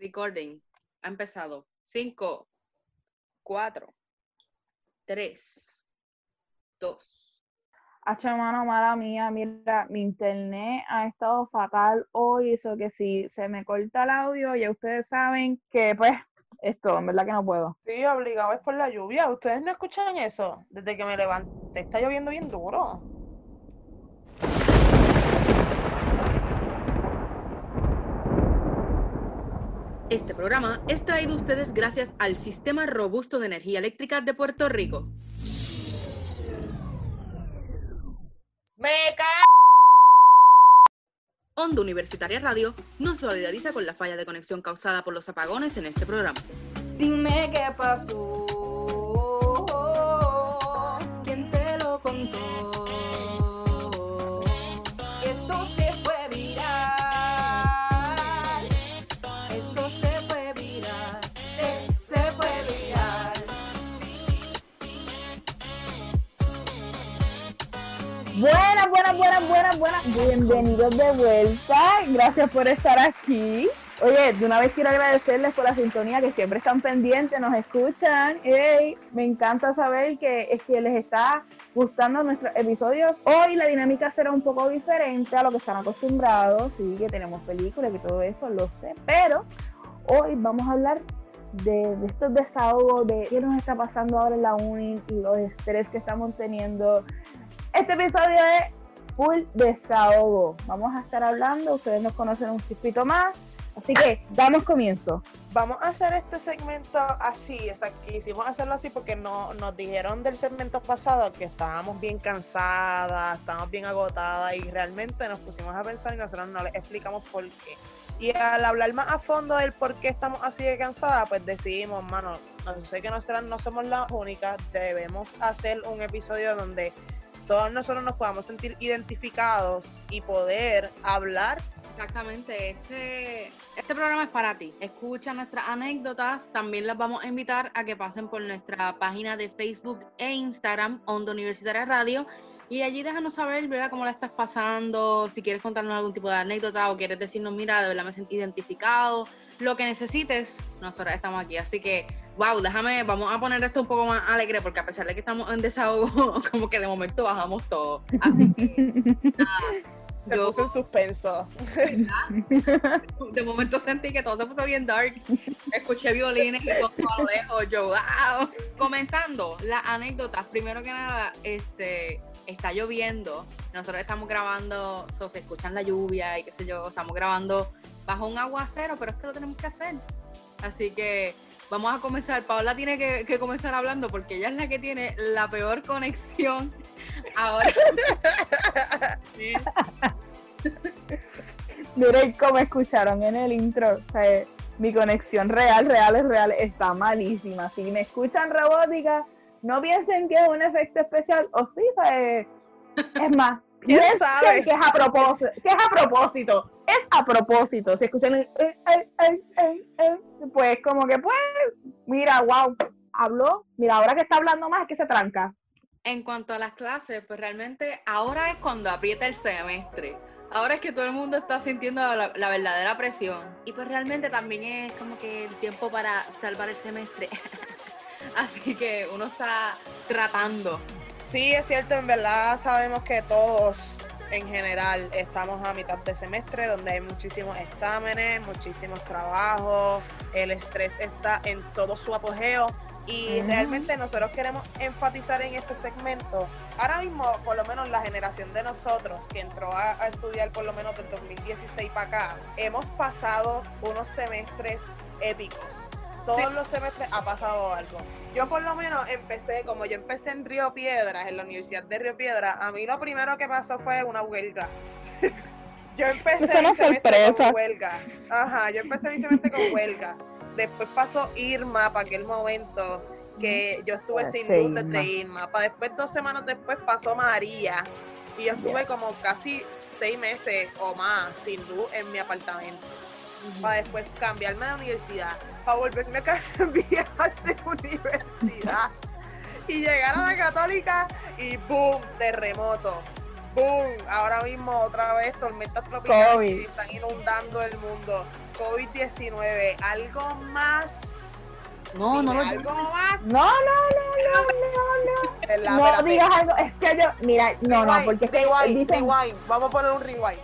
Recording. Ha empezado. 5, 4, 3, 2. Hacho, mano, mala mía, mira, mi internet ha estado fatal hoy, eso que si se me corta el audio, ya ustedes saben que, pues, esto, en verdad que no puedo. Sí, obligado es por la lluvia. ¿Ustedes no escuchan eso? Desde que me levanté está lloviendo bien duro. Este programa es traído a ustedes gracias al Sistema Robusto de Energía Eléctrica de Puerto Rico. ¡Me ca... Onda Universitaria Radio nos solidariza con la falla de conexión causada por los apagones en este programa. Dime qué pasó. ¿Quién te lo contó? Buenas, buenas, buenas, buenas, buenas. Bienvenidos de vuelta. Gracias por estar aquí. Oye, de una vez quiero agradecerles por la sintonía que siempre están pendientes, nos escuchan. Ey, me encanta saber que es que les está gustando nuestros episodios. Hoy la dinámica será un poco diferente a lo que están acostumbrados. Sí, que tenemos películas y todo eso, lo sé. Pero hoy vamos a hablar de, estos desahogos, de qué nos está pasando ahora en la uni y los estrés que estamos teniendo. Este episodio es full desahogo. Vamos a estar hablando, ustedes nos conocen un chispito más. Así que damos comienzo. Vamos a hacer este segmento así, exacto. Quisimos hacerlo así porque no, nos dijeron del segmento pasado que estábamos bien cansadas, estábamos bien agotadas y realmente nos pusimos a pensar y nosotros no les explicamos por qué. Y al hablar más a fondo del por qué estamos así de cansadas, pues decidimos, mano, no sé que nosotras no somos las únicas, debemos hacer un episodio donde todos nosotros nos podamos sentir identificados y poder hablar Exactamente, este, este programa es para ti. Escucha nuestras anécdotas, también las vamos a invitar a que pasen por nuestra página de Facebook e Instagram, Onda Universitaria Radio, y allí déjanos saber, ¿verdad?, cómo la estás pasando, si quieres contarnos algún tipo de anécdota o quieres decirnos, mira, de verdad me sentí identificado, lo que necesites, nosotros estamos aquí. Así que, wow, déjame, vamos a poner esto un poco más alegre, porque a pesar de que estamos en desahogo, como que de momento bajamos todo. Así que, nada. Yo- puso en suspenso. De momento sentí que todo se puso bien dark. Escuché violines y todo a lo lejos. Yo, wow. Comenzando las anécdotas. Primero que nada, este, está lloviendo. Nosotros estamos grabando, so, se escuchan la lluvia y qué sé yo. Estamos grabando bajo un aguacero, pero es que lo tenemos que hacer. Así que vamos a comenzar. Paola tiene que, que comenzar hablando porque ella es la que tiene la peor conexión ahora. Sí. Miren cómo escucharon en el intro. O sea, mi conexión real, real, es real, está malísima. Si me escuchan robótica, no piensen que es un efecto especial. O sí, o sea, es es más, ¿Quién sabe? que es a propósito. Que es a propósito. Es a propósito. Si escuchan el, eh, eh, eh, eh, eh, pues como que pues, mira, wow, habló. Mira, ahora que está hablando más es que se tranca. En cuanto a las clases, pues realmente ahora es cuando aprieta el semestre. Ahora es que todo el mundo está sintiendo la, la verdadera presión. Y pues realmente también es como que el tiempo para salvar el semestre. Así que uno está tratando. Sí, es cierto, en verdad sabemos que todos en general estamos a mitad de semestre donde hay muchísimos exámenes, muchísimos trabajos, el estrés está en todo su apogeo y realmente nosotros queremos enfatizar en este segmento, ahora mismo por lo menos la generación de nosotros que entró a, a estudiar por lo menos del 2016 para acá, hemos pasado unos semestres épicos. Todos Sí. los semestres ha pasado algo. Yo por lo menos empecé, como yo empecé en Río Piedras, en la Universidad de Río Piedras, a mí lo primero que pasó fue una huelga. yo empecé Eso no mi sorpresa. con huelga. Ajá, yo empecé mi semestre con huelga. Después pasó Irma para aquel momento que yo estuve sin luz desde Irma. Para después, dos semanas después, pasó María. Y yo estuve como casi seis meses o más sin luz en mi apartamento para después cambiarme de universidad, para volverme a cambiar de universidad y llegar a la católica y boom, terremoto, boom, ahora mismo otra vez tormentas tropicales COVID. que están inundando el mundo. COVID-19, algo más. No, no lo algo más. No, no, no, no, no, no. No digas algo, es que yo, mira, no, no, Rewind, porque es que rewind, dicen, rewind. Vamos a poner un rewind.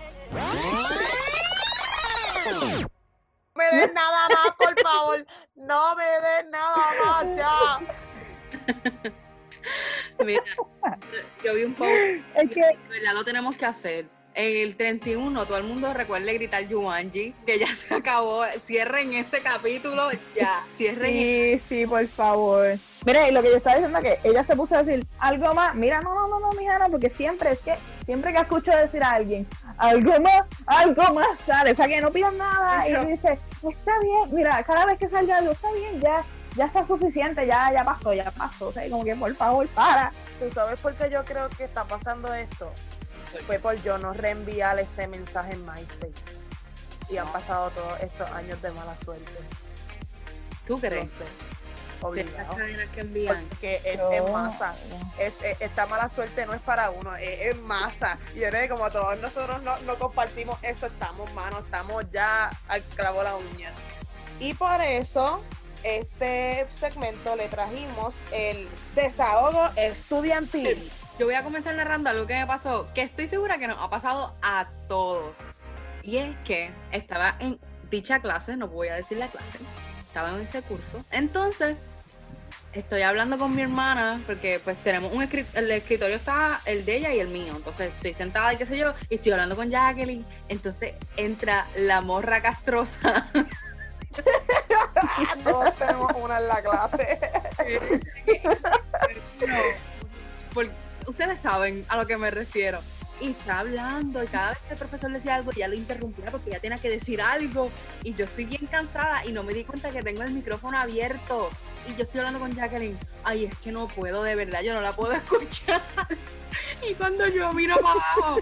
No me des nada más, por favor. No me des nada más, ya. Mira, yo vi un post, es que, ya lo tenemos que hacer. En el 31, todo el mundo recuerde gritar Jumanji, que ya se acabó. Cierren este capítulo ya. Cierren sí, sí, por favor. Mira, y lo que yo estaba diciendo que ella se puso a decir algo más, mira, no, no, no, no, mija, no, porque siempre es que, siempre que escucho decir a alguien, algo más, algo más, sale, o sea, que no pidan nada, y dice, está bien, mira, cada vez que salga algo, está bien, ya, ya está suficiente, ya, ya pasó, ya pasó, o sea, como que por favor, para. ¿Tú sabes por qué yo creo que está pasando esto? Fue por yo no reenviar ese mensaje en MySpace. Y han pasado todos estos años de mala suerte. ¿Tú No crees? sé. Obligado. cadenas que envían. Porque es No. en masa. Es, es- esta mala suerte no es para uno, es en masa. Y es como todos nosotros no, no compartimos eso, estamos manos, estamos ya al clavo la uña. Y por eso, este segmento le trajimos el desahogo estudiantil. Yo voy a comenzar narrando algo que me pasó, que estoy segura que nos ha pasado a todos. Y es que estaba en dicha clase, no voy a decir la clase, estaba en ese curso. Entonces, estoy hablando con mi hermana, porque pues tenemos un escritorio, el escritorio está el de ella y el mío. Entonces estoy sentada y qué sé yo, y estoy hablando con Jacqueline. Entonces entra la morra castrosa. Todos tenemos una en la clase. No, porque ustedes saben a lo que me refiero. Y está hablando, y cada vez que el profesor decía algo, ya lo interrumpía porque ya tenía que decir algo. Y yo estoy bien cansada y no me di cuenta que tengo el micrófono abierto. Y yo estoy hablando con Jacqueline. Ay, es que no puedo, de verdad, yo no la puedo escuchar. Y cuando yo miro para abajo,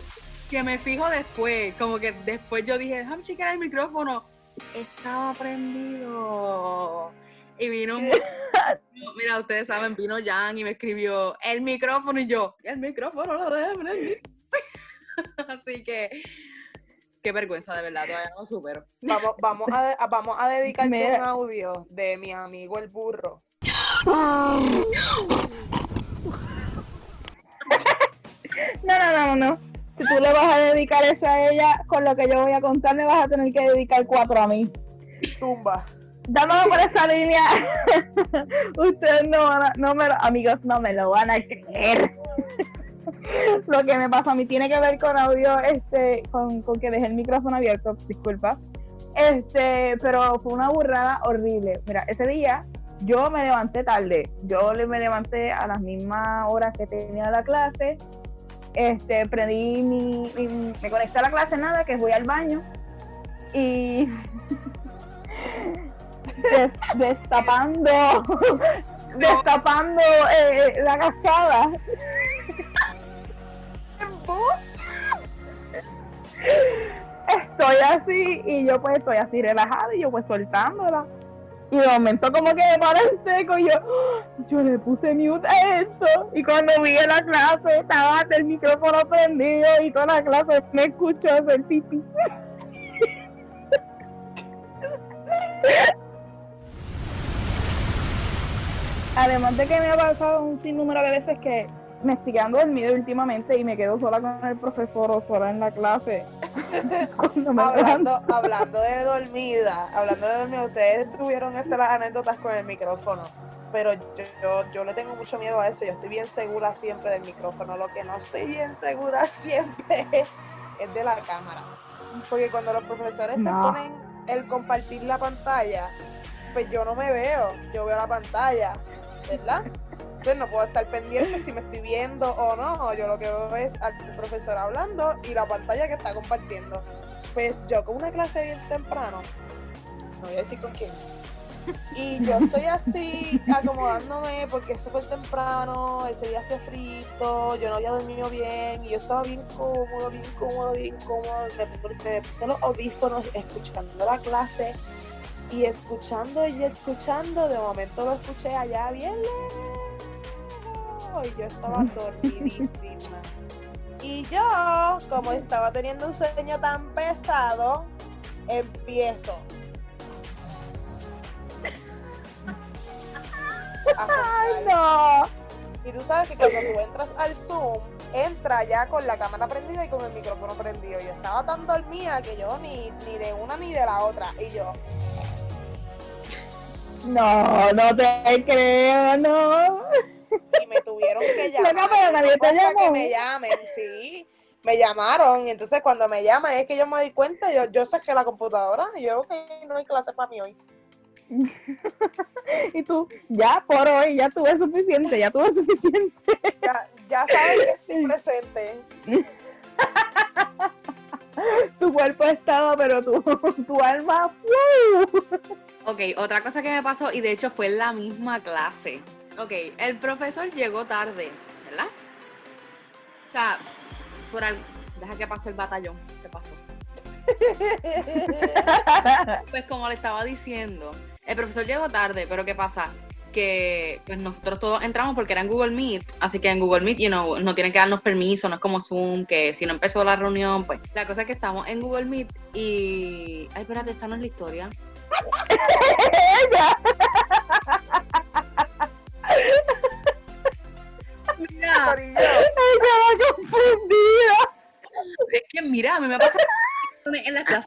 que me fijo después, como que después yo dije, déjame chequear el micrófono. Estaba prendido. Y vino un Mira, ustedes saben, vino Jan y me escribió el micrófono y yo, el micrófono lo dejé prendido". Así que, qué vergüenza, de verdad, todavía no supero. Vamos, vamos, a, vamos a dedicarte Mira. un audio de mi amigo el burro. No, no, no, no, no. Si tú le vas a dedicar eso a ella, con lo que yo voy a contar, le vas a tener que dedicar cuatro a mí. Zumba. Dándome por esa línea, ustedes no van a, no me lo- amigos, no me lo van a creer. Lo que me pasó a mí tiene que ver con audio, este, con, con que dejé el micrófono abierto, disculpa. Este, pero fue una burrada horrible. Mira, ese día yo me levanté tarde. Yo me levanté a las mismas horas que tenía la clase. Este, prendí mi, mi- me conecté a la clase, nada, que voy al baño. Y des- destapando, destapando eh, la cascada. Estoy así y yo pues estoy así relajada y yo pues soltándola. Y de momento como que me para en seco y yo, yo le puse mute a esto. Y cuando vi en la clase estaba el micrófono prendido y toda la clase me escuchó hacer pipí. Además de que me ha pasado un sinnúmero de veces que me estoy quedando dormida últimamente y me quedo sola con el profesor o sola en la clase. Hablando, hablando de dormida, hablando de dormida, ustedes tuvieron estas anécdotas con el micrófono. Pero yo, yo, yo le tengo mucho miedo a eso. Yo estoy bien segura siempre del micrófono. Lo que no estoy bien segura siempre es de la cámara. Porque cuando los profesores No. te ponen el compartir la pantalla, pues yo no me veo. Yo veo la pantalla, ¿verdad? Entonces no puedo estar pendiente si me estoy viendo o no. Yo lo que veo es al profesor hablando y la pantalla que está compartiendo. Pues yo con una clase bien temprano, no voy a decir con quién. Y yo estoy así acomodándome porque es súper temprano, ese día hace frito, yo no había dormido bien y yo estaba bien cómodo, bien cómodo, bien cómodo. Me, me puse los audífonos escuchando la clase y escuchando y escuchando, de momento lo escuché allá bien lejos y yo estaba dormidísima. Y yo, como estaba teniendo un sueño tan pesado, empiezo. Ay, no. Y tú sabes que cuando tú entras al Zoom, entra ya con la cámara prendida y con el micrófono prendido. Yo estaba tan dormida que yo ni, ni de una ni de la otra. Y yo, No, no te creo, no. Y me tuvieron que llamar. Loca, pero nadie No te importa que llamó. me llamen, sí. Me llamaron y entonces cuando me llaman es que yo me di cuenta, yo, yo saqué la computadora y yo, ok, no hay clase para mí hoy. Y tú, ya por hoy, ya tuve suficiente, ya tuve suficiente. Ya, ya saben que estoy presente. Tu cuerpo estaba, pero tu, tu alma, ¡wow! Ok, otra cosa que me pasó, y de hecho fue en la misma clase. Ok, el profesor llegó tarde, ¿verdad? O sea, por al... Deja que pase el batallón. ¿Qué pasó? Pues como le estaba diciendo, el profesor llegó tarde, pero ¿qué pasa? Que pues nosotros todos entramos porque era en Google Meet, así que en Google Meet, you know, no tienen que darnos permiso, no es como Zoom, que si no empezó la reunión, pues la cosa es que estamos en Google Meet y... Ay, espérate, esta no es la historia. Mira, Corillo, Estaba confundida. es que mira, a mí me pasa en la clase,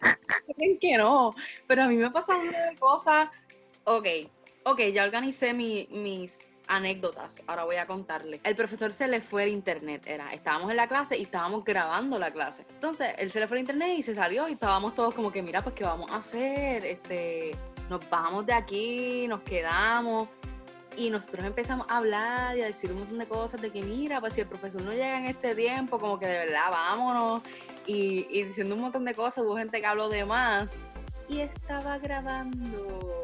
creen que no, pero a mí me pasa una de cosas. Ok, ok, ya organicé mi- mis anécdotas, ahora voy a contarle. El profesor se le fue el internet, era, estábamos en la clase y estábamos grabando la clase. Entonces, él se le fue el internet y se salió y estábamos todos como que, mira, pues, ¿qué vamos a hacer? Este, nos vamos de aquí, nos quedamos. Y nosotros empezamos a hablar y a decir un montón de cosas de que mira, pues si el profesor no llega en este tiempo, como que de verdad vámonos. Y, y diciendo un montón de cosas, hubo gente que habló de más. Y estaba grabando.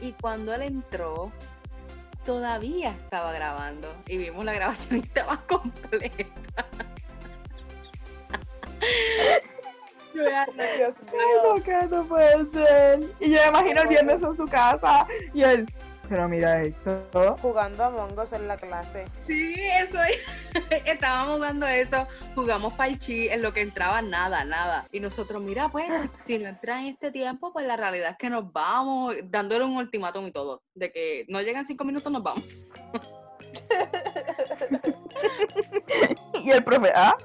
Y cuando él entró, todavía estaba grabando. Y vimos la grabación y estaba completa. Dios Ay, mío. no, que no puede ser. Y yo me imagino el viernes en su casa y él, pero mira esto. Jugando a Mongos en la clase. Sí, eso es. Estábamos jugando eso, jugamos parchi, en lo que entraba nada, nada. Y nosotros, mira, pues, si no entra en este tiempo, pues la realidad es que nos vamos, dándole un ultimátum y todo, de que no llegan cinco minutos, nos vamos. Y el profe, ah,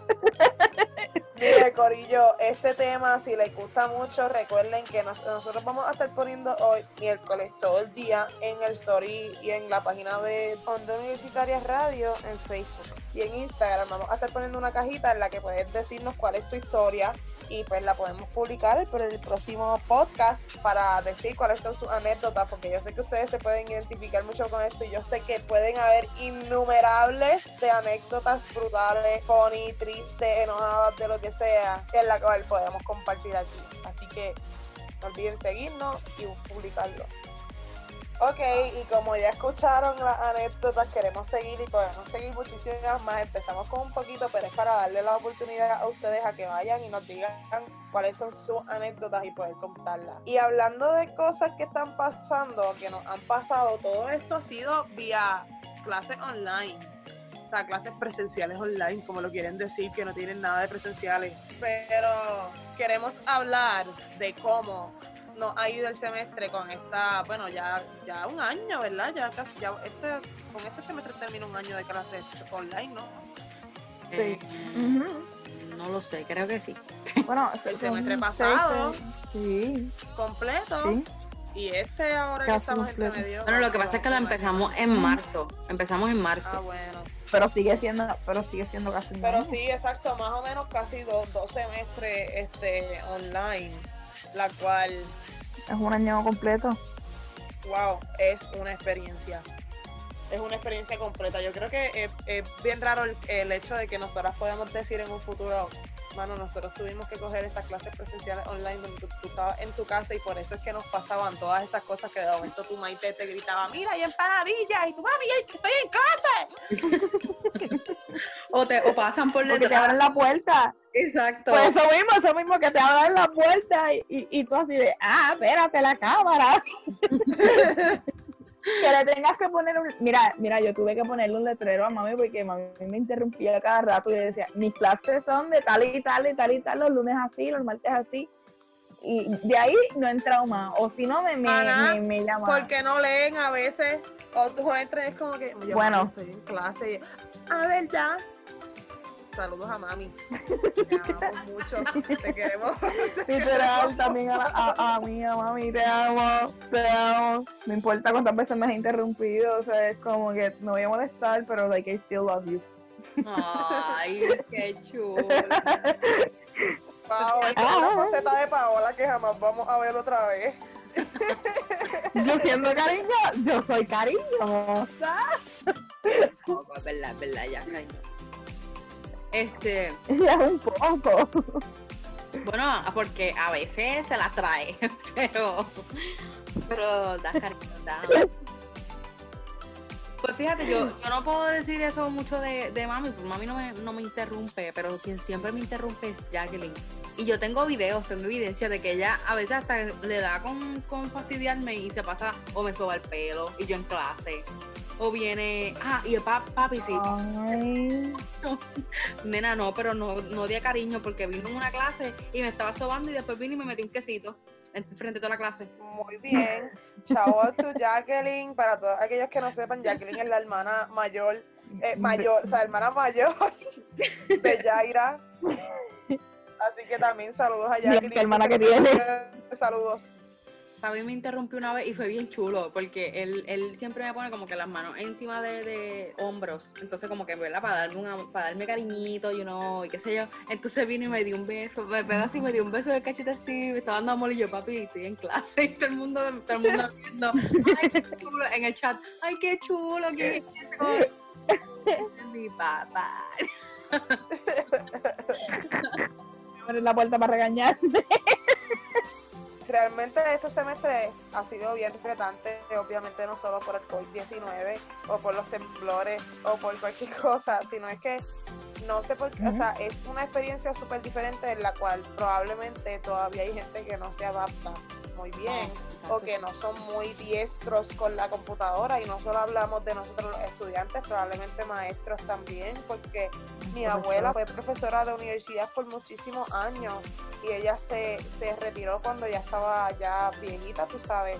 Mire, Corillo, este tema, si les gusta mucho, recuerden que nos- nosotros vamos a estar poniendo hoy, miércoles, todo el día en el story y en la página de Onda Universitaria Radio en Facebook y en Instagram. Vamos a estar poniendo una cajita en la que puedes decirnos cuál es su historia y pues la podemos publicar por el próximo podcast para decir cuáles son sus anécdotas, porque yo sé que ustedes se pueden identificar mucho con esto y yo sé que pueden haber innumerables de anécdotas brutales, funny, tristes, enojadas, de lo que sea, en la cual podemos compartir aquí. Así que no olviden seguirnos y publicarlo. Ok, y como ya escucharon las anécdotas, queremos seguir y podemos seguir muchísimas más. Empezamos con un poquito, pero es para darle la oportunidad a ustedes a que vayan y nos digan cuáles son sus anécdotas y poder contarlas. Y hablando de cosas que están pasando, que nos han pasado, todo esto ha sido vía clases online. Clases presenciales online, como lo quieren decir, que no tienen nada de presenciales. Pero queremos hablar de cómo nos ha ido el semestre con esta, bueno, ya, ya un año, ¿verdad? Ya casi, ya este, con este semestre termina un año de clases online, ¿no? Sí. Eh, ujú. No lo sé, creo que sí. bueno, El semestre pasado. Sí, Completo. sí. Y este ahora que Casi estamos entre medio. Bueno, lo que pasa es que lo vamos a empezamos en marzo. Empezamos en Ah, marzo. bueno. Pero sigue siendo, pero sigue siendo casi Pero sí, exacto, más o menos casi dos, dos semestres este, online, la cual, Es un año completo. wow, es una experiencia. Es una experiencia completa. Yo creo que es, es bien raro el, el hecho de que nosotras podamos decir en un futuro, mano, nosotros tuvimos que coger estas clases presenciales online donde tú, tú estabas en tu casa y por eso es que nos pasaban todas estas cosas que de momento tu maite te gritaba, mira, hay empanadillas, y tu mami, estoy en clase. O, te, o pasan por Porque te detrás. abren la puerta. Exacto. Pues eso mismo, eso mismo que te abren la puerta y, y, y tú así de, ah, espérate la cámara. que le tengas que poner un... Mira, mira, yo tuve que ponerle un letrero a mami porque mami me interrumpía cada rato y decía, mis clases son de tal y tal y tal y tal, los lunes así, los martes así. Y de ahí no he entrado más. O si no, me, me, Ana, me, me llama. Porque no leen a veces, o tú entras es como que, "Oye, Bueno. estoy en clase. y, a ver, ya. Saludos a mami. Te amamos mucho. Te queremos. Literal, también a, la- a, a mí, a mami, te amo, te amo. No importa cuántas veces me has interrumpido, o sea, es como que me voy a molestar, pero like, I still love you. Ay, qué chulo. Wow, esta es una faceta de Paola que jamás vamos a ver otra vez. Yo siendo cariño, yo soy cariñosa. Poco, es verdad, es verdad, ya, cariño. Este, Ya un poco. bueno, porque a veces se la trae, pero, pero da cariño, da. Pues fíjate, yo, yo no puedo decir eso mucho de, de mami, porque mami no me, no me interrumpe, pero quien siempre me interrumpe es Jacqueline. Y yo tengo videos, tengo evidencia de que ella a veces hasta le da con, con fastidiarme y se pasa o me soba el pelo y yo en clase. O viene, ah, y el pap- papi, sí, Ay, Nena, no, pero no, no di cariño porque vino en una clase y me estaba sobando y después vino y me metí un quesito en frente de toda la clase. Muy bien. Out to Jacqueline. Para todos aquellos que no sepan, Jacqueline es la hermana mayor, eh, mayor, o sea, hermana mayor de Yaira. Así que también saludos a Jacqueline. qué hermana que tiene. Saludos. Fabi me interrumpió una vez y fue bien chulo porque él, él siempre me pone como que las manos encima de, de hombros. Entonces como que, ¿verdad? Para darme, una, para darme cariñito, you know, y qué sé yo. Entonces vino y me dio un beso, me pegó así, me dio un beso del cachete así, me estaba dando amor y yo, papi, estoy en clase y todo el mundo, todo el mundo viendo. Ay, qué chulo, en el chat, ay, qué chulo, qué es eso?" Ese es mi papá. abre la puerta para regañarme. Realmente este semestre ha sido bien retante, obviamente no solo por el COVID-19 o por los temblores o por cualquier cosa, sino es que no sé por qué, o sea, es una experiencia súper diferente en la cual probablemente todavía hay gente que no se adapta muy bien. o que no son muy diestros con la computadora y no solo hablamos de nosotros los estudiantes, probablemente maestros también, porque mi abuela fue profesora de universidad por muchísimos años y ella se, se retiró cuando ya estaba ya viejita, tú sabes.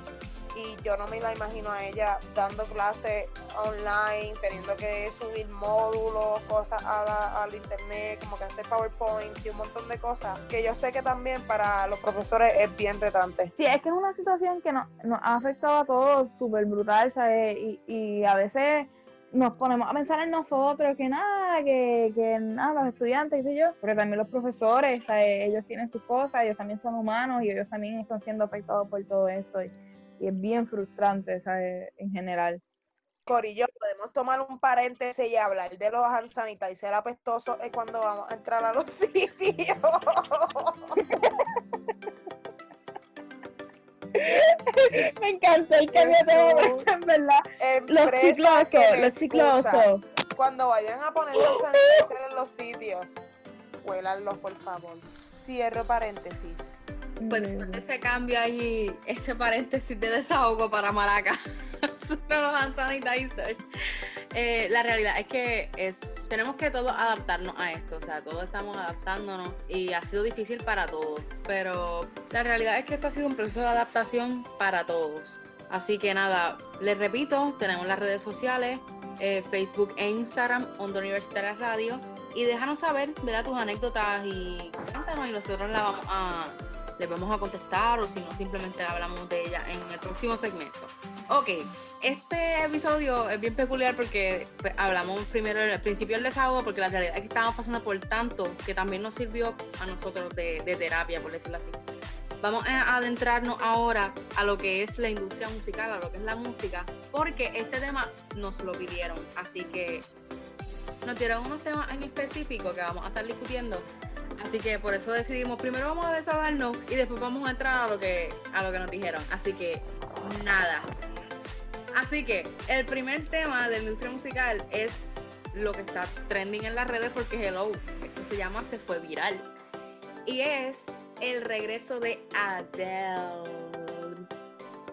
Y yo no me la imagino a ella dando clases online, teniendo que subir módulos, cosas a la- al internet, como que hacer PowerPoints y un montón de cosas, que yo sé que también para los profesores es bien retante. Sí, es que es una situación que nos, ha afectado a todos súper brutal, ¿sabes? Y, y a veces nos ponemos a pensar en nosotros, que nada, que, que nada, los estudiantes, sé yo, pero también los profesores, ¿sabes? ellos tienen sus cosas, ellos también son humanos y ellos también están siendo afectados por todo esto. Y, y es bien frustrante, ¿sabes? En general. Corillo, podemos tomar un paréntesis y hablar de los hand sanitizer apestosos es cuando vamos a entrar a los sitios. Me encanta el cambio de en verdad. Los me los escuchan, Cuando vayan a poner los sanitizer en los sitios, huélanlos, por favor. Cierro paréntesis. Pues después de ese cambio ahí, ese paréntesis de desahogo para Maraca. Eh, la realidad es que es, tenemos que todos adaptarnos a esto, o sea, todos estamos adaptándonos y ha sido difícil para todos, pero la realidad es que esto ha sido un proceso de adaptación para todos. Así que nada, les repito, tenemos las redes sociales, eh, Facebook e Instagram, Onda Universitaria Radio, y déjanos saber, ¿verdad? Tus anécdotas y cuéntanos y nosotros la vamos a, les vamos a contestar o si no, simplemente hablamos de ella en el próximo segmento. Ok, este episodio es bien peculiar porque pues, hablamos primero al principio del desahogo porque la realidad es que estábamos pasando por tanto que también nos sirvió a nosotros de, de terapia, por decirlo así. Vamos a adentrarnos ahora a lo que es la industria musical, a lo que es la música, porque este tema nos lo pidieron, así que nos dieron unos temas en específico que vamos a estar discutiendo. Así que por eso decidimos, primero vamos a desahogarnos y después vamos a entrar a lo que, a lo que nos dijeron. Así que nada. Así que el primer tema de industria musical es lo que está trending en las redes porque hello, esto se llama Se fue viral. Y es el regreso de Adele.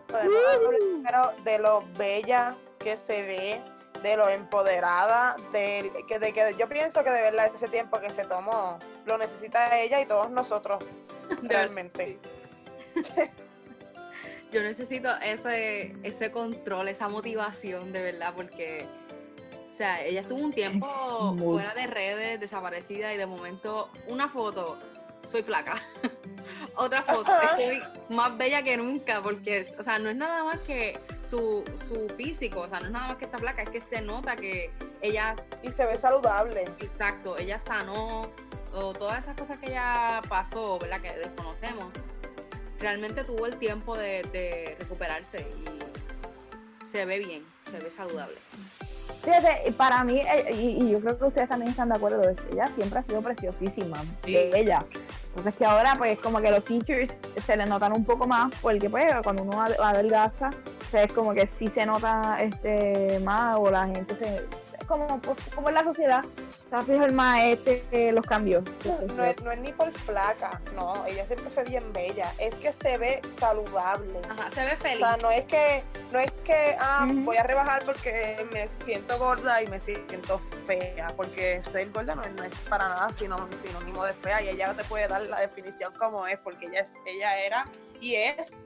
podemos hablar primero de lo bella que se ve, de lo empoderada, de que, de que yo pienso que de verdad ese tiempo que se tomó lo necesita ella y todos nosotros realmente. Yo necesito ese, ese control, esa motivación de verdad, porque, o sea, ella estuvo un tiempo Muy. fuera de redes, desaparecida, y de momento, una foto, soy flaca. Otra foto, estoy más bella que nunca, porque, o sea, no es nada más que su, su físico, o sea, no es nada más que está flaca, es que se nota que ella Y se ve saludable. Exacto, ella sanó, o todas esas cosas que ella pasó, ¿verdad? Que desconocemos. Realmente tuvo el tiempo de, de recuperarse y se ve bien, se ve saludable. Fíjate, para mí, eh, y, y yo creo que ustedes también están de acuerdo, ella siempre ha sido preciosísima, Sí. bella. Entonces que ahora pues como que los features se le notan un poco más, porque pues cuando uno ad- adelgaza, o sea, es como que sí se nota este más, o la gente se... Como, pues, como en la sociedad, se va a fijar más este, eh, los cambios. No es, no es ni por flaca, no, ella siempre fue bien bella. Es que se ve saludable. Ajá, se ve O feliz. sea, no es que, no es que ah, Ujú. voy a rebajar porque me siento gorda y me siento fea, porque ser gorda no, es- no es para nada sino sinónimo de fea y ella te puede dar la definición como es, porque ella es, ella era y es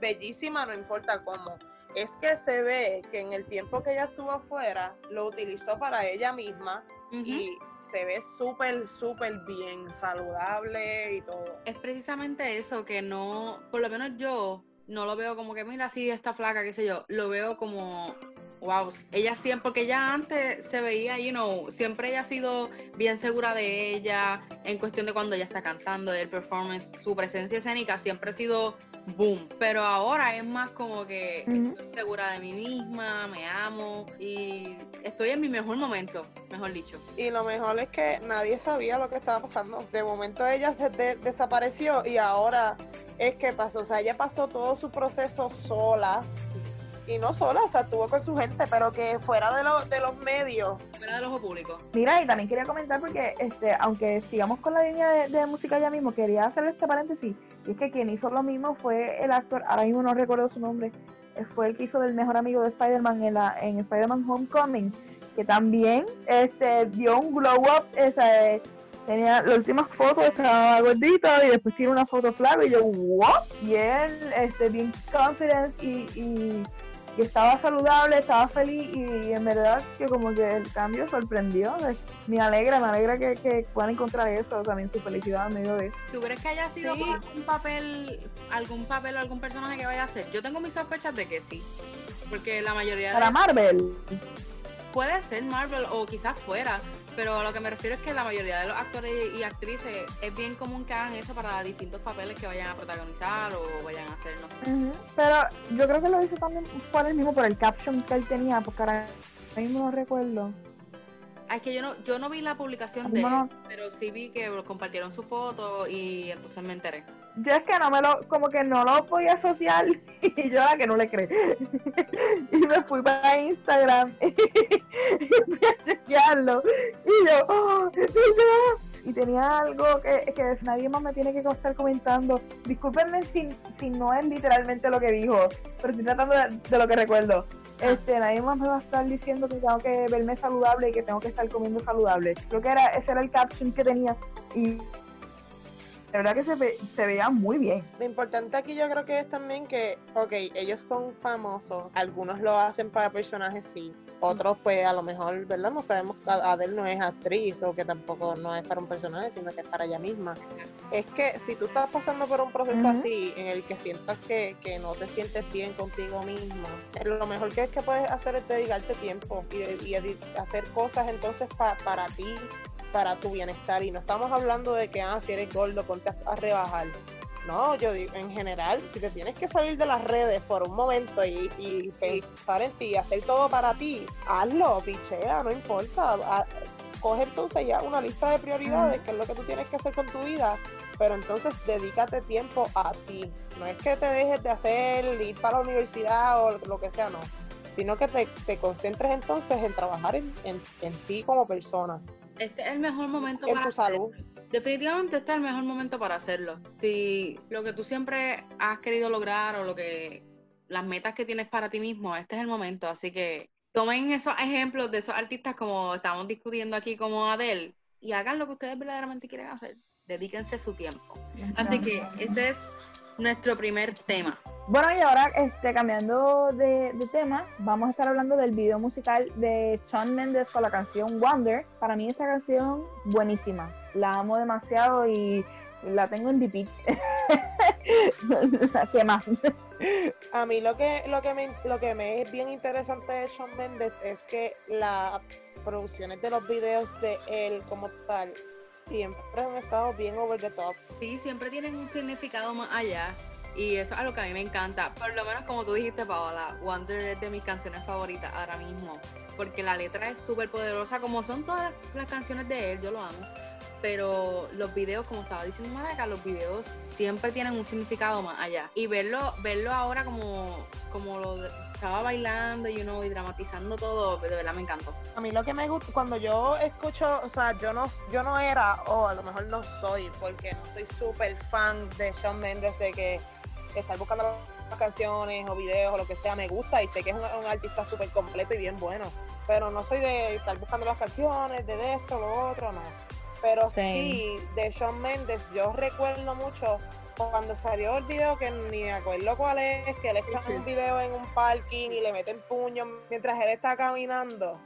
bellísima, no importa cómo. Es que se ve que en el tiempo que ella estuvo afuera, lo utilizó para ella misma y se ve súper, súper bien, saludable y todo. Es precisamente eso, que no, por lo menos yo no lo veo como que, mira, sí, está flaca, qué sé yo, lo veo como, wow, ella siempre, porque ella antes se veía, you know, siempre ella ha sido bien segura de ella, en cuestión de cuando ella está cantando, del performance, su presencia escénica siempre ha sido boom, pero ahora es más como que estoy segura de mí misma, me amo y estoy en mi mejor momento, mejor dicho. Y lo mejor es que nadie sabía lo que estaba pasando. De momento ella se de- desapareció y ahora es que pasó. O sea, ella pasó todo su proceso sola. Y no sola, o sea, estuvo con su gente, pero que fuera de, lo- de los medios. Fuera del ojo público. Mira, y también quería comentar porque, este, aunque sigamos con la línea de, de música ya mismo, quería hacer este paréntesis. Y es que quien hizo lo mismo fue el actor, ahora mismo no recuerdo su nombre, fue el que hizo del mejor amigo de Spider-Man en, la, en Spider-Man Homecoming, que también este, dio un glow up, esa, eh, tenía las últimas fotos, estaba gordito y después tiene una foto flaca y yo, ¿what? Y él, este, bien confidence y, y, y estaba saludable, estaba feliz y, en verdad que como que el cambio sorprendió. Me alegra, me alegra que, que puedan encontrar eso, también su felicidad en medio de eso. ¿Tú crees que haya sido Sí. algún papel, algún papel o algún personaje que vaya a hacer? Yo tengo mis sospechas de que sí. Porque la mayoría Para de Marvel, puede ser Marvel o quizás fuera, pero a lo que me refiero es que la mayoría de los actores y actrices es bien común que hagan eso para distintos papeles que vayan a protagonizar o vayan a hacer, no sé. Pero yo creo que lo hizo también por el mismo, por el caption que él tenía, porque ahora mismo no recuerdo. Ah, Es que yo no, yo no vi la publicación de él, pero sí vi que compartieron su foto y entonces me enteré. Yo es que no me lo, como que no lo podía asociar y yo a que no le creí. y me fui para Instagram y fui a chequearlo y yo, oh, y tenía algo que, que nadie más me tiene que estar comentando. Discúlpenme si, si no es literalmente lo que dijo, pero estoy tratando de, de lo que recuerdo. Este, nadie más me va a estar diciendo que tengo que verme saludable y que tengo que estar comiendo saludable. Creo que era, ese era el caption que tenía y de verdad que se, ve- se veía muy bien. Lo importante aquí yo creo que es también que, ok, ellos son famosos, algunos lo hacen para personajes, sí, otros pues a lo mejor, ¿verdad? No sabemos que Adele no es actriz o que tampoco no es para un personaje, sino que es para ella misma. Es que si tú estás pasando por un proceso así, en el que sientas que, que no te sientes bien contigo misma, eh, lo mejor que, que puedes hacer es dedicarte tiempo y, de- y hacer cosas entonces pa- para ti, para tu bienestar. Y no estamos hablando de que, ah, si eres gordo, ponte a, a rebajar. No, yo digo, en general, si te tienes que salir de las redes por un momento y, y pensar en ti hacer todo para ti, hazlo, pichea, no importa. A- coge entonces ya una lista de prioridades, que es lo que tú tienes que hacer con tu vida, pero entonces dedícate tiempo a ti. No es que te dejes de hacer, ir para la universidad o lo que sea, no. Sino que te, te concentres entonces en trabajar en, en- en ti como persona, Este es el mejor momento en para tu salud. Definitivamente este es el mejor momento para hacerlo. Si lo que tú siempre has querido lograr o lo que las metas que tienes para ti mismo, este es el momento. Así que tomen esos ejemplos de esos artistas como estamos discutiendo aquí como Adele y hagan lo que ustedes verdaderamente quieren hacer. Dedíquense su tiempo. Así que ese es nuestro primer tema. Bueno, y ahora este, cambiando de, de tema, vamos a estar hablando del video musical de Shawn Mendes con la canción Wonder. Para mí esa canción buenísima. La amo demasiado y la tengo en repeat. ¿Qué más? A mí lo que, lo que me lo que me es bien interesante de Shawn Mendes es que las producciones de los videos de él como tal siempre han estado bien over the top. Sí, siempre tienen un significado más allá. Y eso es algo que a mí me encanta. Por lo menos como tú dijiste, Paola, Wonder es de mis canciones favoritas ahora mismo. Porque la letra es súper poderosa, como son todas las canciones de él, yo lo amo. Pero los videos, como estaba diciendo Maraca, los videos siempre tienen un significado más allá. Y verlo, verlo ahora como, como lo estaba bailando, you know, y dramatizando todo, de verdad me encantó. A mí lo que me gusta, cuando yo escucho, o sea, yo no, yo no era, o a lo mejor no soy, porque no soy súper fan de Shawn Mendes, de que estar buscando las canciones o videos o lo que sea, me gusta y sé que es un, artista súper completo y bien bueno, pero no soy de estar buscando las canciones, de, de esto, lo otro, no. Pero Same. sí, de Shawn Mendes, yo recuerdo mucho cuando salió el video, que ni me acuerdo cuál es, que él está en un video en un parking y le meten puño mientras él está caminando.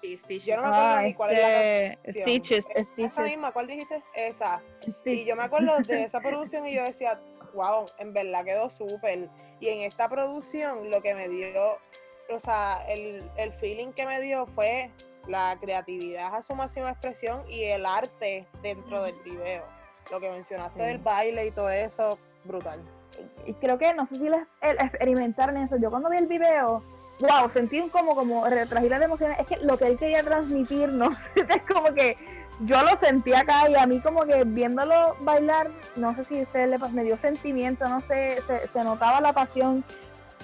Sí, sí, Yo no me acuerdo Ah, ni cuál es la este, canción. Stitches, Esa Stitches, misma, ¿cuál dijiste? Esa. Y Stitches. yo me acuerdo de esa producción y yo decía, wow, en verdad quedó súper. Y en esta producción lo que me dio, o sea, el, el feeling que me dio fue la creatividad a su máxima expresión y el arte dentro del video. Lo que mencionaste Sí. del baile y todo eso, brutal. y creo que no sé si les el experimentaron eso. Yo cuando vi el video, wow, sentí un como como retragir las emociones. Es que lo que él quería transmitirnos es como que yo lo sentí acá y a mí como que viéndolo bailar, no sé si a ustedes le me dio sentimiento, no sé, se, se notaba la pasión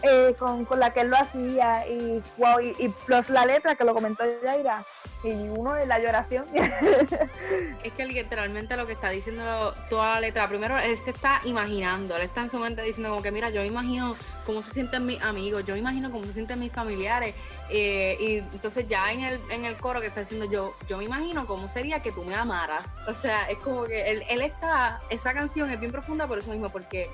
eh, con, con la que él lo hacía y wow, y, plus la letra que lo comentó Yaira y uno de la lloración. Es que literalmente lo que está diciendo toda la letra, primero él se está imaginando, él está en su mente diciendo como que mira, yo me imagino cómo se sienten mis amigos, yo me imagino cómo se sienten mis familiares, eh, y entonces ya en el, en el coro que está diciendo yo, yo me imagino cómo sería que tú me amaras, o sea, es como que él, él está, esa canción es bien profunda por eso mismo, porque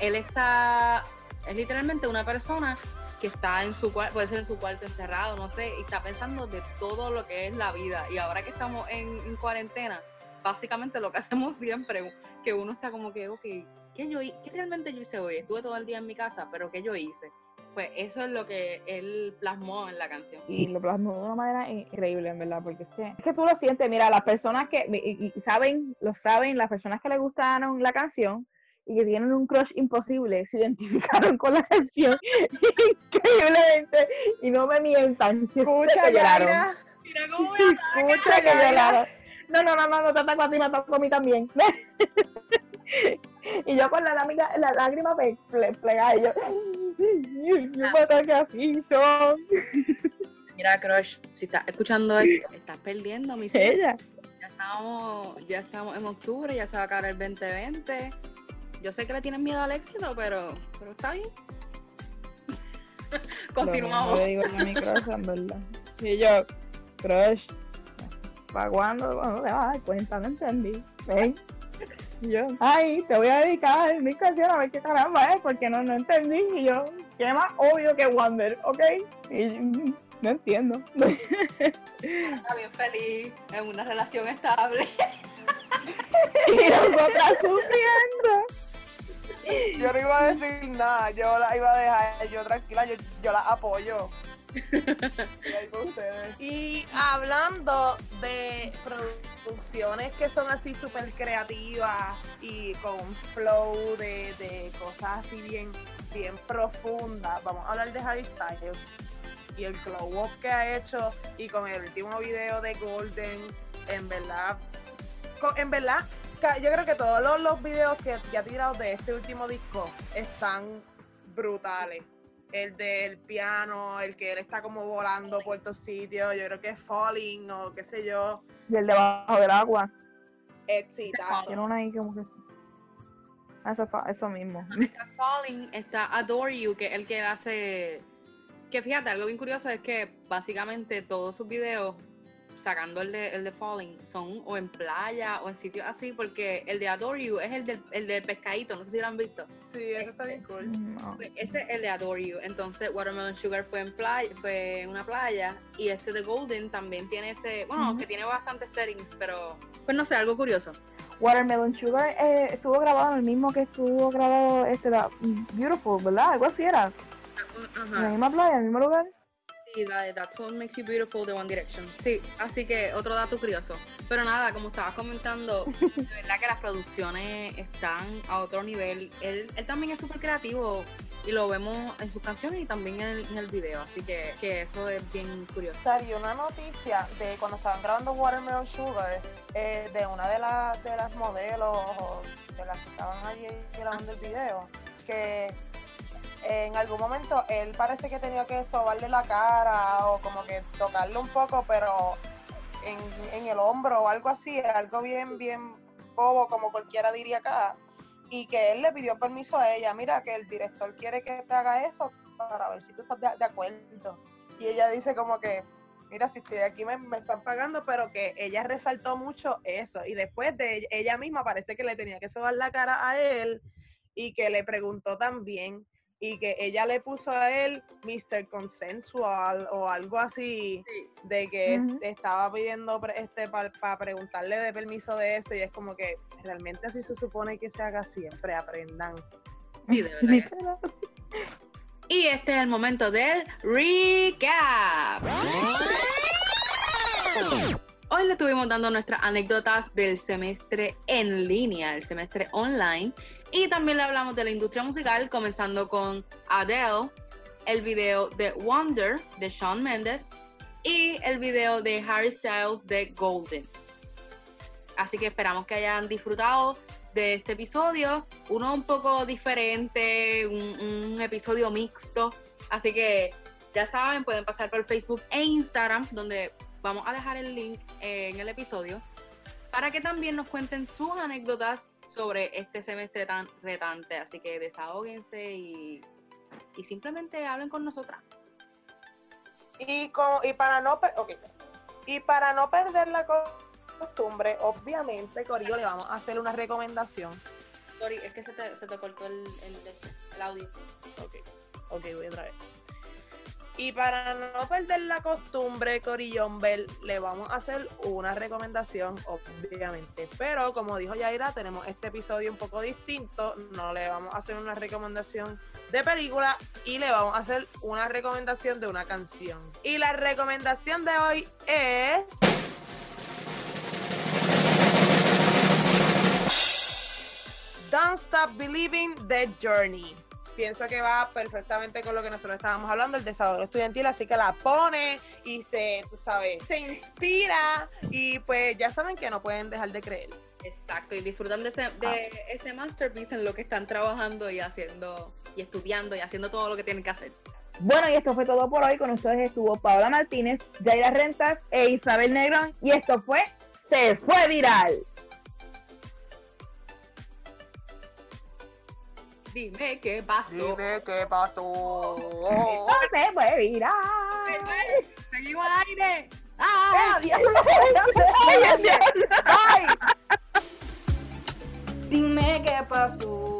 él está, es literalmente una persona que está en su cuarto, puede ser en su cuarto encerrado, no sé, y está pensando de todo lo que es la vida. Y ahora que estamos en, en cuarentena, básicamente lo que hacemos siempre, que uno está como que, ok, ¿qué, yo, ¿qué realmente yo hice hoy? Estuve todo el día en mi casa, pero ¿qué yo hice? Pues eso es lo que él plasmó en la canción. y lo plasmó de una manera increíble, en verdad, porque es que, es que tú lo sientes, mira, las personas que y- y saben, lo saben, las personas que les gustaron la canción y que tienen un crush imposible, se identificaron con la canción increíblemente y no me mientan. Escucha, que lloraron. Yaira. Mira cómo Escucha, que Yaira. lloraron. No, no, no, no, no te ataco a ti, me ataco a mí también. y yo con la lágrima, la lágrima pe- ple- plegada, y yo, yo me ataque así, son Mira, Crush, si estás escuchando esto, estás perdiendo, mi ella. Ya estamos, ya estamos en octubre, ya se va a acabar el 2020. Yo sé que le tienen miedo al éxito, pero, pero está bien. Continuamos. le digo a mi crush, en verdad. Y yo, crush, ¿para cuándo? Bueno, te vas a dar cuenta, no entendí. ¿Ven? Y yo, ay, te voy a dedicar mi canción a ver qué caramba es, porque no, no entendí. Y yo, qué más obvio que Wonder, ¿ok? Y yo, "Mm, no entiendo. Está bien feliz, en una relación estable. y nosotras sufriendo. Yo no iba a decir nada, yo la iba a dejar, yo tranquila, yo, yo la apoyo. Y hablando de producciones que son así súper creativas y con flow de, de cosas así bien, bien profundas, vamos a hablar de Harry Styles y el glow up que ha hecho y con el último video de Golden, en verdad, en verdad yo creo que todos los, los videos que, que ha tirado de este último disco están brutales. El del piano, el que él está como volando por estos sitios, yo creo que es Falling o qué sé yo, Y el debajo del agua. exitazo. Tiene una ahí como que. Eso, fa- eso mismo. Está Falling, está Adore You, que es el que hace. Que fíjate, algo bien curioso es que básicamente todos sus videos, sacando el de, el de Falling, son o en playa o en sitios así, porque el de Adore You es el del, el del pescadito, no sé si lo han visto. Sí, eso está bien cool. No. Pues Ese es el de Adore You. Entonces, Watermelon Sugar fue en playa, fue en una playa. Y este de Golden también tiene ese. Bueno, que tiene bastantes settings, pero. Pues no sé, algo curioso. Watermelon Sugar eh, estuvo grabado en el mismo que estuvo grabado este la, Beautiful, ¿verdad? Algo así era. En la misma playa, en el mismo lugar. Sí, la de That's What Makes You Beautiful de One Direction. Sí, así que otro dato curioso. Pero nada, como estabas comentando, de verdad que las producciones están a otro nivel. Él, él también es súper creativo y lo vemos en sus canciones y también en el, en el video. Así que, que eso es bien curioso. Salió una noticia de cuando estaban grabando Watermelon Sugar, eh, de una de, las de las modelos o de las que estaban allí grabando el video, que en algún momento él parece que tenía que sobarle la cara o como que tocarle un poco, pero en, el hombro o algo así, algo bien, bien bobo, como cualquiera diría acá. Y que él le pidió permiso a ella, mira que el director quiere que te haga eso para ver si tú estás de, de acuerdo. Y ella dice como que, mira, si estoy aquí me, me están pagando, pero que ella resaltó mucho eso. Y después de ella misma parece que le tenía que sobar la cara a él y que le preguntó también y que ella le puso a él Mr. Consensual o algo así Sí. de que estaba pidiendo este para preguntarle de permiso de eso y es como que realmente así se supone que se haga siempre, aprendan. Sí, de verdad. Y este es el momento del recap. Hoy le estuvimos dando nuestras anécdotas del semestre en línea, el semestre online. Y también le hablamos de la industria musical, comenzando con Adele, el video de Wonder de Shawn Mendes y el video de Harry Styles de Golden. Así que esperamos que hayan disfrutado de este episodio, uno un poco diferente, un, un episodio mixto. Así que ya saben, pueden pasar por Facebook e Instagram, donde vamos a dejar el link en el episodio, para que también nos cuenten sus anécdotas sobre este semestre tan retante. Así que desahóguense y, y simplemente hablen con nosotras. Y, como, y, para no per- ok. y para no perder la co- costumbre, obviamente, Corillo, le vamos a hacer una recomendación. Sorry, es que se te, se te cortó el, el, el audio. Ok, ok, voy otra vez. Y para no perder la costumbre, Corillón Bell, le vamos a hacer una recomendación, obviamente. Pero como dijo Yaira, tenemos este episodio un poco distinto. No le vamos a hacer una recomendación de película y le vamos a hacer una recomendación de una canción. Y la recomendación de hoy es. Don't Stop Believing The Journey. Pienso que va perfectamente con lo que nosotros estábamos hablando, el desarrollo estudiantil, así que la pone y se, tú sabes, se inspira y pues ya saben que no pueden dejar de creer. Exacto, y disfrutan de ese, de ese masterpiece en lo que están trabajando y haciendo, y estudiando y haciendo todo lo que tienen que hacer. Bueno, y esto fue todo por hoy. Con ustedes estuvo Paola Martínez, Jaira Rentas e Isabel Negrón. Y esto fue Se Fue Viral. Dime qué pasó. qué pasó. Se Fue Viral. Seguimos al aire. ¡Ah! ¡Adiós! ¡Bye! Dime qué pasó.